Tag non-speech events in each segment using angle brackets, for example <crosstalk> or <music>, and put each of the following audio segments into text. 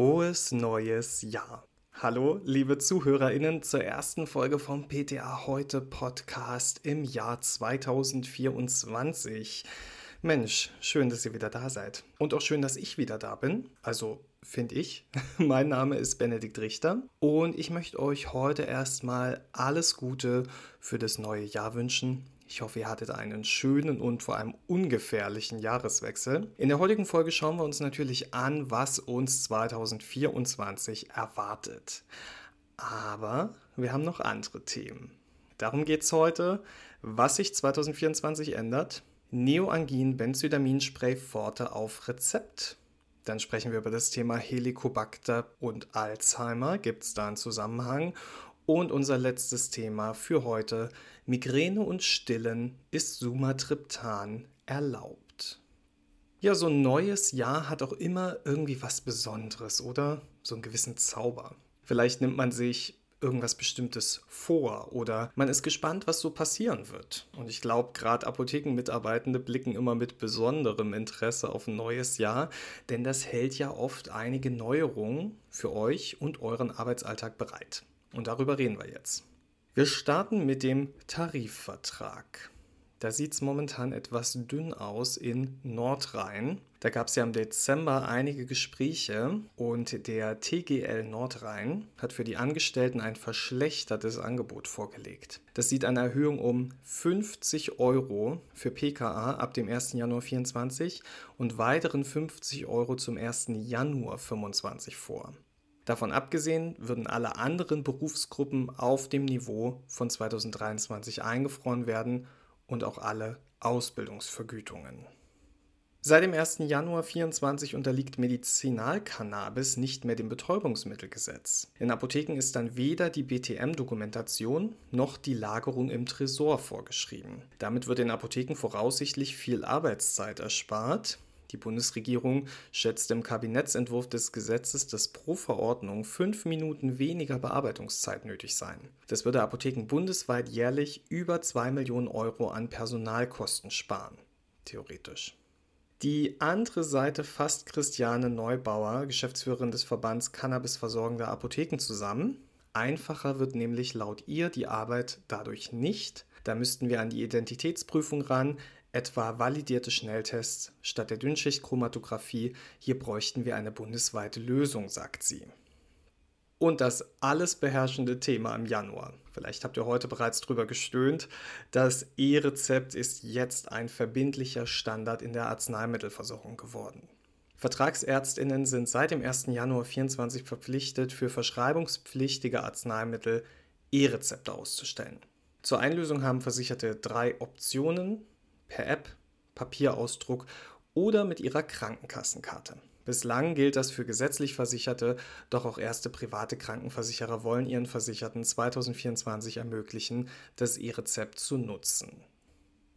Frohes neues Jahr. Hallo, liebe ZuhörerInnen, zur ersten Folge vom PTA Heute Podcast im Jahr 2024. Mensch, schön, dass ihr wieder da seid. Und auch schön, dass ich wieder da bin. Also, finde ich. <laughs> mein Name ist Benedikt Richter und ich möchte euch heute erstmal alles Gute für das neue Jahr wünschen. Ich hoffe, ihr hattet einen schönen und vor allem ungefährlichen Jahreswechsel. In der heutigen Folge schauen wir uns natürlich an, was uns 2024 erwartet. Aber wir haben noch andere Themen. Darum geht es heute, was sich 2024 ändert. Neoangin Benzodiaminspray Forte auf Rezept. Dann sprechen wir über das Thema Helicobacter und Alzheimer. Gibt es da einen Zusammenhang? Und unser letztes Thema für heute, Migräne und Stillen, ist Sumatriptan erlaubt? Ja, so ein neues Jahr hat auch immer irgendwie was Besonderes, oder? So einen gewissen Zauber. Vielleicht nimmt man sich irgendwas Bestimmtes vor oder man ist gespannt, was so passieren wird. Und ich glaube, gerade Apothekenmitarbeitende blicken immer mit besonderem Interesse auf ein neues Jahr, denn das hält ja oft einige Neuerungen für euch und euren Arbeitsalltag bereit. Und darüber reden wir jetzt. Wir starten mit dem Tarifvertrag. Da sieht es momentan etwas dünn aus in Nordrhein. Da gab es ja im Dezember einige Gespräche und der TGL Nordrhein hat für die Angestellten ein verschlechtertes Angebot vorgelegt. Das sieht eine Erhöhung um 50 Euro für PKA ab dem 1. Januar 2024 und weiteren 50 Euro zum 1. Januar 2025 vor. Davon abgesehen würden alle anderen Berufsgruppen auf dem Niveau von 2023 eingefroren werden und auch alle Ausbildungsvergütungen. Seit dem 1. Januar 2024 unterliegt Medizinalcannabis nicht mehr dem Betäubungsmittelgesetz. In Apotheken ist dann weder die BTM-Dokumentation noch die Lagerung im Tresor vorgeschrieben. Damit wird in Apotheken voraussichtlich viel Arbeitszeit erspart, die Bundesregierung schätzt im Kabinettsentwurf des Gesetzes, dass pro Verordnung fünf Minuten weniger Bearbeitungszeit nötig seien. Das würde Apotheken bundesweit jährlich über 2 Millionen Euro an Personalkosten sparen. Theoretisch. Die andere Seite fasst Christiane Neubauer, Geschäftsführerin des Verbands Cannabis versorgender Apotheken, zusammen. Einfacher wird nämlich laut ihr die Arbeit dadurch nicht. Da müssten wir an die Identitätsprüfung ran, etwa validierte Schnelltests statt der Dünnschichtchromatographie. Hier bräuchten wir eine bundesweite Lösung, sagt sie. Und das alles beherrschende Thema im Januar. Vielleicht habt ihr heute bereits drüber gestöhnt. Das E-Rezept ist jetzt ein verbindlicher Standard in der Arzneimittelversorgung geworden. Vertragsärztinnen sind seit dem 1. Januar 2024 verpflichtet, für verschreibungspflichtige Arzneimittel E-Rezepte auszustellen. Zur Einlösung haben Versicherte drei Optionen per App, Papierausdruck oder mit ihrer Krankenkassenkarte. Bislang gilt das für gesetzlich Versicherte, doch auch erste private Krankenversicherer wollen ihren Versicherten 2024 ermöglichen, das E-Rezept zu nutzen.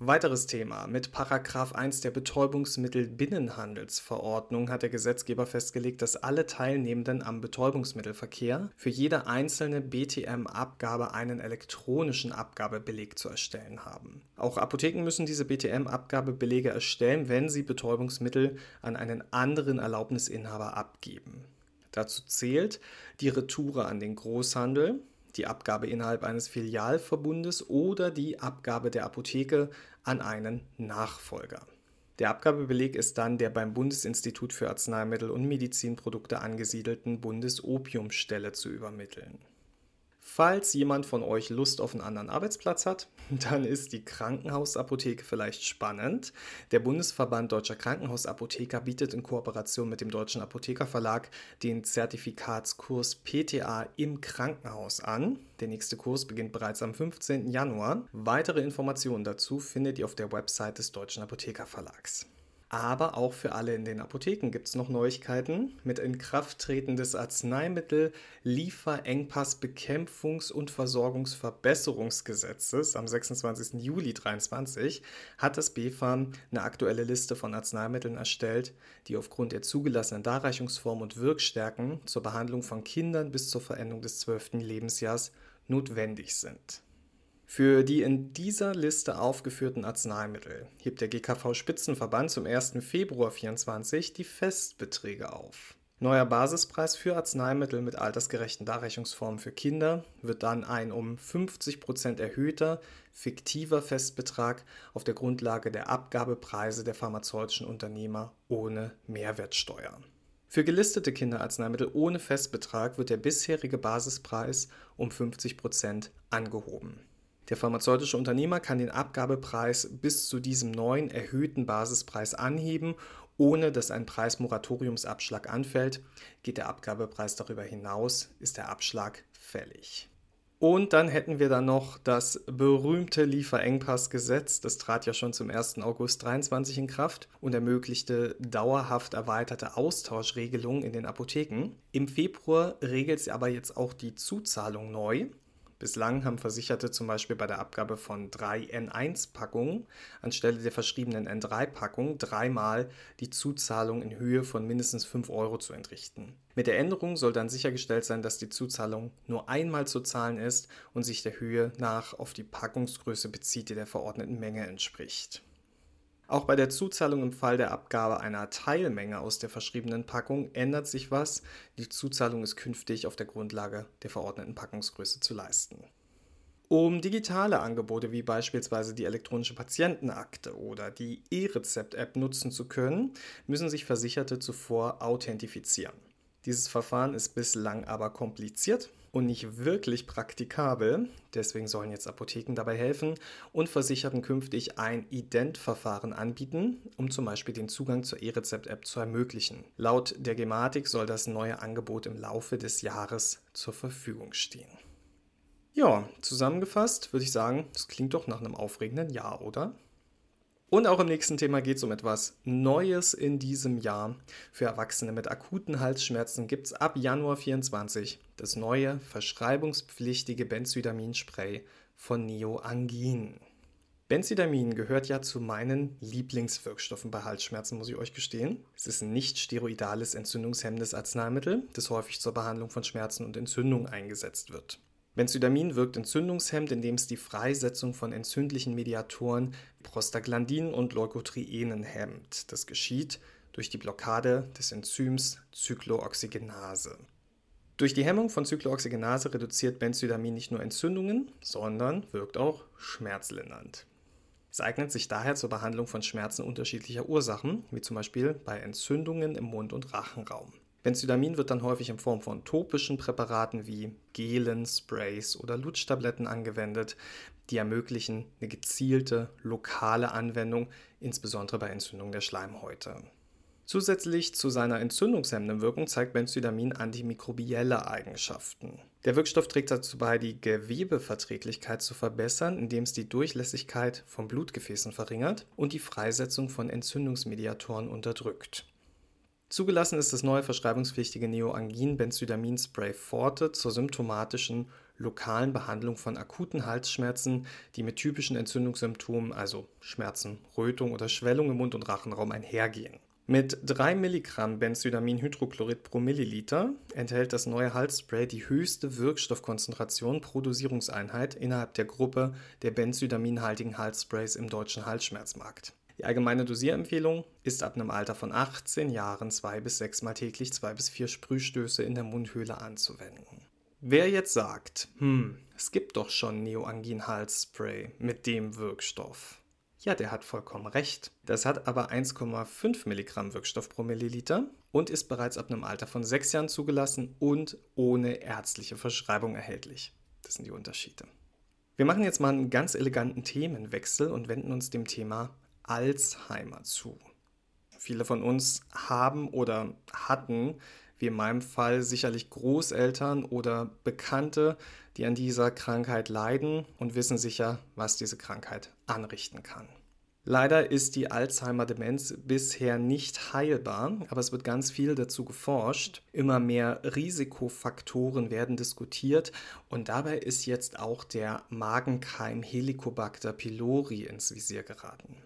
Weiteres Thema. Mit Paragraph 1 der Betäubungsmittelbinnenhandelsverordnung hat der Gesetzgeber festgelegt, dass alle Teilnehmenden am Betäubungsmittelverkehr für jede einzelne BTM-Abgabe einen elektronischen Abgabebeleg zu erstellen haben. Auch Apotheken müssen diese BTM-Abgabebelege erstellen, wenn sie Betäubungsmittel an einen anderen Erlaubnisinhaber abgeben. Dazu zählt die Retoure an den Großhandel, die Abgabe innerhalb eines Filialverbundes oder die Abgabe der Apotheke an einen Nachfolger. Der Abgabebeleg ist dann der beim Bundesinstitut für Arzneimittel und Medizinprodukte angesiedelten Bundesopiumstelle zu übermitteln. Falls jemand von euch Lust auf einen anderen Arbeitsplatz hat, <laughs> dann ist die Krankenhausapotheke vielleicht spannend. Der Bundesverband Deutscher Krankenhausapotheker bietet in Kooperation mit dem Deutschen Apothekerverlag den Zertifikatskurs PTA im Krankenhaus an. Der nächste Kurs beginnt bereits am 15. Januar. Weitere Informationen dazu findet ihr auf der Website des Deutschen Apothekerverlags. Aber auch für alle in den Apotheken gibt es noch Neuigkeiten. Mit Inkrafttreten des Arzneimittel Lieferengpassbekämpfungs- und Versorgungsverbesserungsgesetzes am 26. Juli 2023 hat das BfArM eine aktuelle Liste von Arzneimitteln erstellt, die aufgrund der zugelassenen Darreichungsform und Wirkstärken zur Behandlung von Kindern bis zur Verendung des 12. Lebensjahrs notwendig sind. Für die in dieser Liste aufgeführten Arzneimittel hebt der GKV Spitzenverband zum 1. Februar 2024 die Festbeträge auf. Neuer Basispreis für Arzneimittel mit altersgerechten Darreichungsformen für Kinder wird dann ein um 50% erhöhter, fiktiver Festbetrag auf der Grundlage der Abgabepreise der pharmazeutischen Unternehmer ohne Mehrwertsteuer. Für gelistete Kinderarzneimittel ohne Festbetrag wird der bisherige Basispreis um 50% angehoben. Der pharmazeutische Unternehmer kann den Abgabepreis bis zu diesem neuen erhöhten Basispreis anheben ohne dass ein Preismoratoriumsabschlag anfällt. Geht der Abgabepreis darüber hinaus, ist der Abschlag fällig. Und dann hätten wir dann noch das berühmte Lieferengpassgesetz. Das trat ja schon zum 1. August 2023 in Kraft und ermöglichte dauerhaft erweiterte Austauschregelungen in den Apotheken. Im Februar regelt sie aber jetzt auch die Zuzahlung neu. Bislang haben Versicherte zum Beispiel bei der Abgabe von drei N1-Packungen anstelle der verschriebenen N3-Packung dreimal die Zuzahlung in Höhe von mindestens 5 Euro zu entrichten. Mit der Änderung soll dann sichergestellt sein, dass die Zuzahlung nur einmal zu zahlen ist und sich der Höhe nach auf die Packungsgröße bezieht, die der verordneten Menge entspricht. Auch bei der Zuzahlung im Fall der Abgabe einer Teilmenge aus der verschriebenen Packung ändert sich was. Die Zuzahlung ist künftig auf der Grundlage der verordneten Packungsgröße zu leisten. Um digitale Angebote wie beispielsweise die elektronische Patientenakte oder die E-Rezept-App nutzen zu können, müssen sich Versicherte zuvor authentifizieren. Dieses Verfahren ist bislang aber kompliziert und nicht wirklich praktikabel. Deswegen sollen jetzt Apotheken dabei helfen und Versicherten künftig ein Ident-Verfahren anbieten, um zum Beispiel den Zugang zur E-Rezept-App zu ermöglichen. Laut der Gematik soll das neue Angebot im Laufe des Jahres zur Verfügung stehen. Ja, zusammengefasst würde ich sagen, das klingt doch nach einem aufregenden Jahr, oder? Und auch im nächsten Thema geht es um etwas Neues in diesem Jahr. Für Erwachsene mit akuten Halsschmerzen gibt es ab Januar 24 das neue verschreibungspflichtige Benzydamin-Spray von Neoangin. Benzydamin gehört ja zu meinen Lieblingswirkstoffen bei Halsschmerzen, muss ich euch gestehen. Es ist ein nicht steroidales entzündungshemmendes Arzneimittel, das häufig zur Behandlung von Schmerzen und Entzündungen eingesetzt wird. Benzydamin wirkt entzündungshemmend, indem es die Freisetzung von entzündlichen Mediatoren, Prostaglandinen und Leukotrienen hemmt. Das geschieht durch die Blockade des Enzyms Zyklooxygenase. Durch die Hemmung von Zyklooxygenase reduziert Benzydamin nicht nur Entzündungen, sondern wirkt auch schmerzlindernd. Es eignet sich daher zur Behandlung von Schmerzen unterschiedlicher Ursachen, wie zum Beispiel bei Entzündungen im Mund- und Rachenraum. Benzydamin wird dann häufig in Form von topischen Präparaten wie Gelen, Sprays oder Lutschtabletten angewendet, die ermöglichen eine gezielte lokale Anwendung, insbesondere bei Entzündung der Schleimhäute. Zusätzlich zu seiner entzündungshemmenden Wirkung zeigt Benzydamin antimikrobielle Eigenschaften. Der Wirkstoff trägt dazu bei, die Gewebeverträglichkeit zu verbessern, indem es die Durchlässigkeit von Blutgefäßen verringert und die Freisetzung von Entzündungsmediatoren unterdrückt. Zugelassen ist das neue verschreibungspflichtige Neoangin-Benzydamin-Spray Forte zur symptomatischen lokalen Behandlung von akuten Halsschmerzen, die mit typischen Entzündungssymptomen, also Schmerzen, Rötung oder Schwellung im Mund- und Rachenraum einhergehen. Mit 3 Milligramm Benzydaminhydrochlorid pro Milliliter enthält das neue Halsspray die höchste Wirkstoffkonzentration pro Dosierungseinheit innerhalb der Gruppe der benzydaminhaltigen Halssprays im deutschen Halsschmerzmarkt. Die allgemeine Dosierempfehlung ist ab einem Alter von 18 Jahren zwei bis sechsmal täglich zwei bis vier Sprühstöße in der Mundhöhle anzuwenden. Wer jetzt sagt, hm, es gibt doch schon Neoangin-Halsspray mit dem Wirkstoff. Ja, der hat vollkommen recht. Das hat aber 1,5 Milligramm Wirkstoff pro Milliliter und ist bereits ab einem Alter von sechs Jahren zugelassen und ohne ärztliche Verschreibung erhältlich. Das sind die Unterschiede. Wir machen jetzt mal einen ganz eleganten Themenwechsel und wenden uns dem Thema Alzheimer zu. Viele von uns haben oder hatten, wie in meinem Fall, sicherlich Großeltern oder Bekannte, die an dieser Krankheit leiden und wissen sicher, was diese Krankheit anrichten kann. Leider ist die Alzheimer-Demenz bisher nicht heilbar, aber es wird ganz viel dazu geforscht. Immer mehr Risikofaktoren werden diskutiert und dabei ist jetzt auch der Magenkeim Helicobacter pylori ins Visier geraten.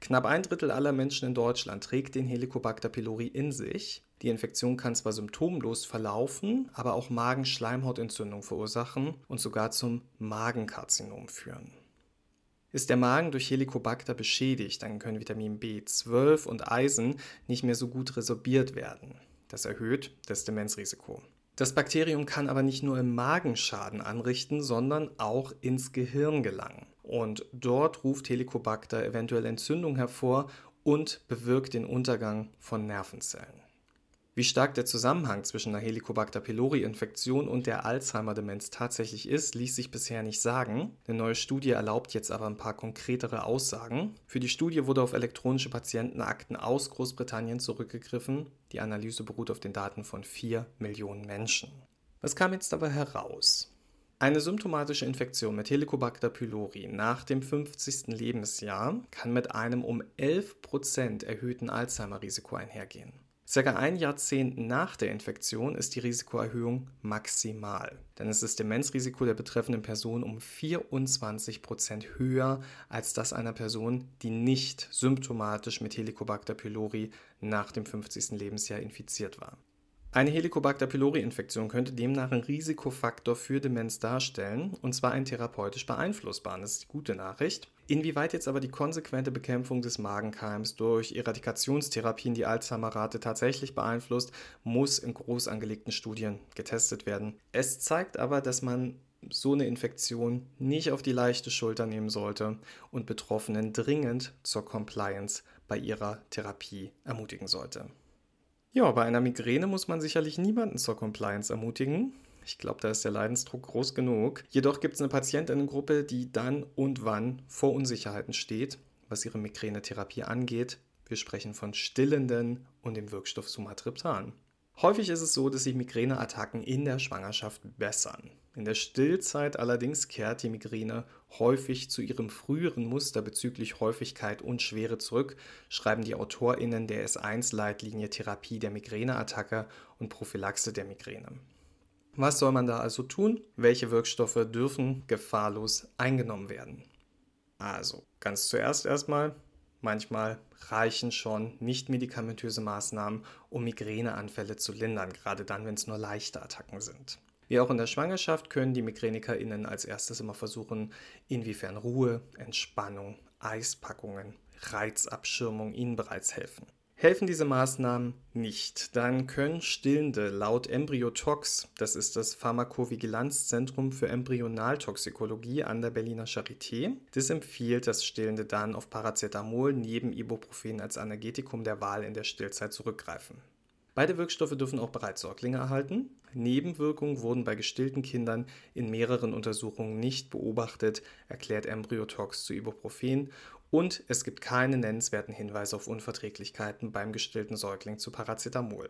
Knapp ein Drittel aller Menschen in Deutschland trägt den Helicobacter pylori in sich. Die Infektion kann zwar symptomlos verlaufen, aber auch Magenschleimhautentzündung verursachen und sogar zum Magenkarzinom führen. Ist der Magen durch Helicobacter beschädigt, dann können Vitamin B12 und Eisen nicht mehr so gut resorbiert werden. Das erhöht das Demenzrisiko. Das Bakterium kann aber nicht nur im Magen Schaden anrichten, sondern auch ins Gehirn gelangen. Und dort ruft Helicobacter eventuell Entzündung hervor und bewirkt den Untergang von Nervenzellen. Wie stark der Zusammenhang zwischen der Helicobacter pylori-Infektion und der Alzheimer-Demenz tatsächlich ist, ließ sich bisher nicht sagen. Eine neue Studie erlaubt jetzt aber ein paar konkretere Aussagen. Für die Studie wurde auf elektronische Patientenakten aus Großbritannien zurückgegriffen. Die Analyse beruht auf den Daten von 4 Millionen Menschen. Was kam jetzt dabei heraus? Eine symptomatische Infektion mit Helicobacter pylori nach dem 50. Lebensjahr kann mit einem um 11% erhöhten Alzheimer-Risiko einhergehen. Circa ein Jahrzehnt nach der Infektion ist die Risikoerhöhung maximal, denn es ist Demenzrisiko der betreffenden Person um 24% höher als das einer Person, die nicht symptomatisch mit Helicobacter pylori nach dem 50. Lebensjahr infiziert war. Eine Helicobacter pylori-Infektion könnte demnach einen Risikofaktor für Demenz darstellen, und zwar einen therapeutisch beeinflussbaren. Das ist die gute Nachricht. Inwieweit jetzt aber die konsequente Bekämpfung des Magenkeims durch Eradikationstherapien die Alzheimer-Rate tatsächlich beeinflusst, muss in groß angelegten Studien getestet werden. Es zeigt aber, dass man so eine Infektion nicht auf die leichte Schulter nehmen sollte und Betroffenen dringend zur Compliance bei ihrer Therapie ermutigen sollte. Ja, bei einer Migräne muss man sicherlich niemanden zur Compliance ermutigen. Ich glaube, da ist der Leidensdruck groß genug. Jedoch gibt es eine Patientinnengruppe, die dann und wann vor Unsicherheiten steht, was ihre Migränetherapie angeht. Wir sprechen von stillenden und dem Wirkstoff Sumatriptan. Häufig ist es so, dass sich Migräneattacken in der Schwangerschaft bessern. In der Stillzeit allerdings kehrt die Migräne häufig zu ihrem früheren Muster bezüglich Häufigkeit und Schwere zurück, schreiben die AutorInnen der S1-Leitlinie Therapie der Migräneattacke und Prophylaxe der Migräne. Was soll man da also tun? Welche Wirkstoffe dürfen gefahrlos eingenommen werden? Also, ganz zuerst erstmal Manchmal reichen schon nicht medikamentöse Maßnahmen, um Migräneanfälle zu lindern, gerade dann, wenn es nur leichte Attacken sind. Wie auch in der Schwangerschaft können die MigränikerInnen als erstes immer versuchen, inwiefern Ruhe, Entspannung, Eispackungen, Reizabschirmung ihnen bereits helfen. Helfen diese Maßnahmen nicht, dann können Stillende laut Embryotox, das ist das Pharmakovigilanzzentrum für Embryonaltoxikologie an der Berliner Charité, das empfiehlt, dass Stillende dann auf Paracetamol neben Ibuprofen als Analgetikum der Wahl in der Stillzeit zurückgreifen. Beide Wirkstoffe dürfen auch bereits Säuglinge erhalten. Nebenwirkungen wurden bei gestillten Kindern in mehreren Untersuchungen nicht beobachtet, erklärt Embryotox zu Ibuprofen und es gibt keine nennenswerten Hinweise auf Unverträglichkeiten beim gestillten Säugling zu Paracetamol.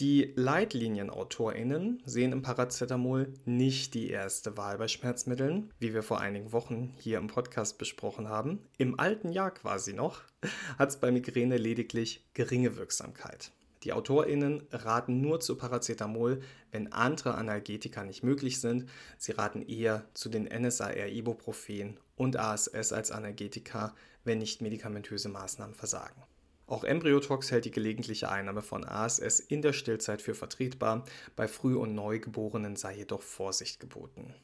Die Leitlinienautorinnen sehen im Paracetamol nicht die erste Wahl bei Schmerzmitteln, wie wir vor einigen Wochen hier im Podcast besprochen haben. Im alten Jahr quasi noch hat es bei Migräne lediglich geringe Wirksamkeit. Die AutorInnen raten nur zu Paracetamol, wenn andere Analgetika nicht möglich sind. Sie raten eher zu den NSAR-Ibuprofen und ASS als Analgetika, wenn nicht medikamentöse Maßnahmen versagen. Auch Embryotox hält die gelegentliche Einnahme von ASS in der Stillzeit für vertretbar, bei Früh- und Neugeborenen sei jedoch Vorsicht geboten.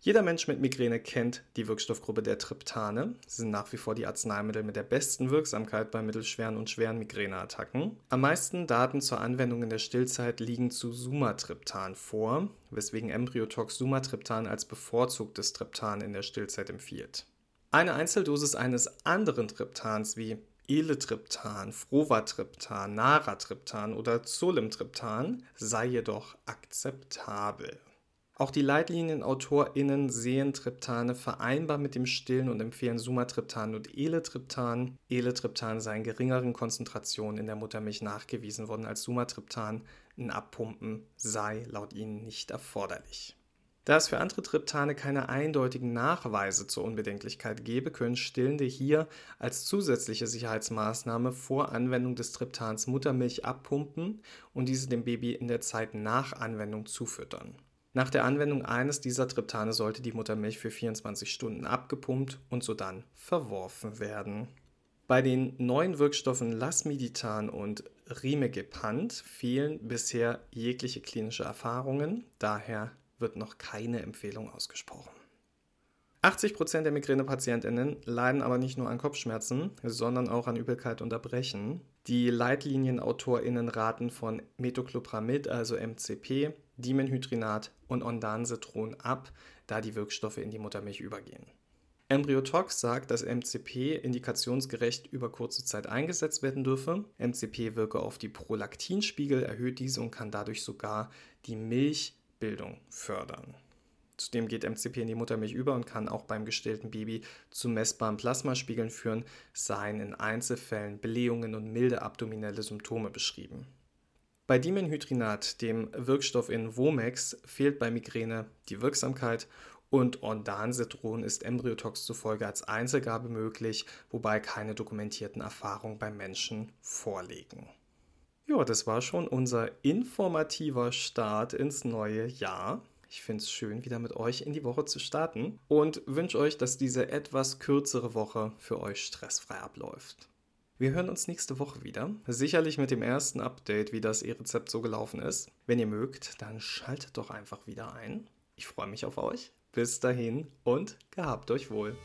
Jeder Mensch mit Migräne kennt die Wirkstoffgruppe der Triptane. Sie sind nach wie vor die Arzneimittel mit der besten Wirksamkeit bei mittelschweren und schweren Migräneattacken. Am meisten Daten zur Anwendung in der Stillzeit liegen zu Sumatriptan vor, weswegen Embryotox Sumatriptan als bevorzugtes Triptan in der Stillzeit empfiehlt. Eine Einzeldosis eines anderen Triptans wie Eletriptan, Frovatriptan, Naratriptan oder Zolimtriptan sei jedoch akzeptabel. Auch die LeitlinienautorInnen sehen Triptane vereinbar mit dem Stillen und empfehlen Sumatriptan und Eletriptan. Eletriptan sei in geringeren Konzentrationen in der Muttermilch nachgewiesen worden als Sumatriptan. Ein Abpumpen sei laut ihnen nicht erforderlich. Da es für andere Triptane keine eindeutigen Nachweise zur Unbedenklichkeit gebe, können Stillende hier als zusätzliche Sicherheitsmaßnahme vor Anwendung des Triptans Muttermilch abpumpen und diese dem Baby in der Zeit nach Anwendung zufüttern. Nach der Anwendung eines dieser Triptane sollte die Muttermilch für 24 Stunden abgepumpt und sodann verworfen werden. Bei den neuen Wirkstoffen Lasmiditan und Rimegepant fehlen bisher jegliche klinische Erfahrungen, daher wird noch keine Empfehlung ausgesprochen. 80% der Migränepatientinnen leiden aber nicht nur an Kopfschmerzen, sondern auch an Übelkeit und Erbrechen. Die Leitlinienautorinnen raten von Metoclopramid, also MCP, Dimenhydrinat und Ondansetron ab, da die Wirkstoffe in die Muttermilch übergehen. Embryotox sagt, dass MCP indikationsgerecht über kurze Zeit eingesetzt werden dürfe. MCP wirke auf die Prolaktinspiegel, erhöht diese und kann dadurch sogar die Milchbildung fördern. Zudem geht MCP in die Muttermilch über und kann auch beim gestillten Baby zu messbaren Plasmaspiegeln führen, seien in Einzelfällen Blähungen und milde abdominelle Symptome beschrieben. Bei Dimenhydrinat, dem Wirkstoff in Womex, fehlt bei Migräne die Wirksamkeit und Ordansetron ist Embryotox zufolge als Einzelgabe möglich, wobei keine dokumentierten Erfahrungen beim Menschen vorliegen. Ja, das war schon unser informativer Start ins neue Jahr. Ich finde es schön, wieder mit euch in die Woche zu starten und wünsche euch, dass diese etwas kürzere Woche für euch stressfrei abläuft. Wir hören uns nächste Woche wieder. Sicherlich mit dem ersten Update, wie das E-Rezept so gelaufen ist. Wenn ihr mögt, dann schaltet doch einfach wieder ein. Ich freue mich auf euch. Bis dahin und gehabt euch wohl.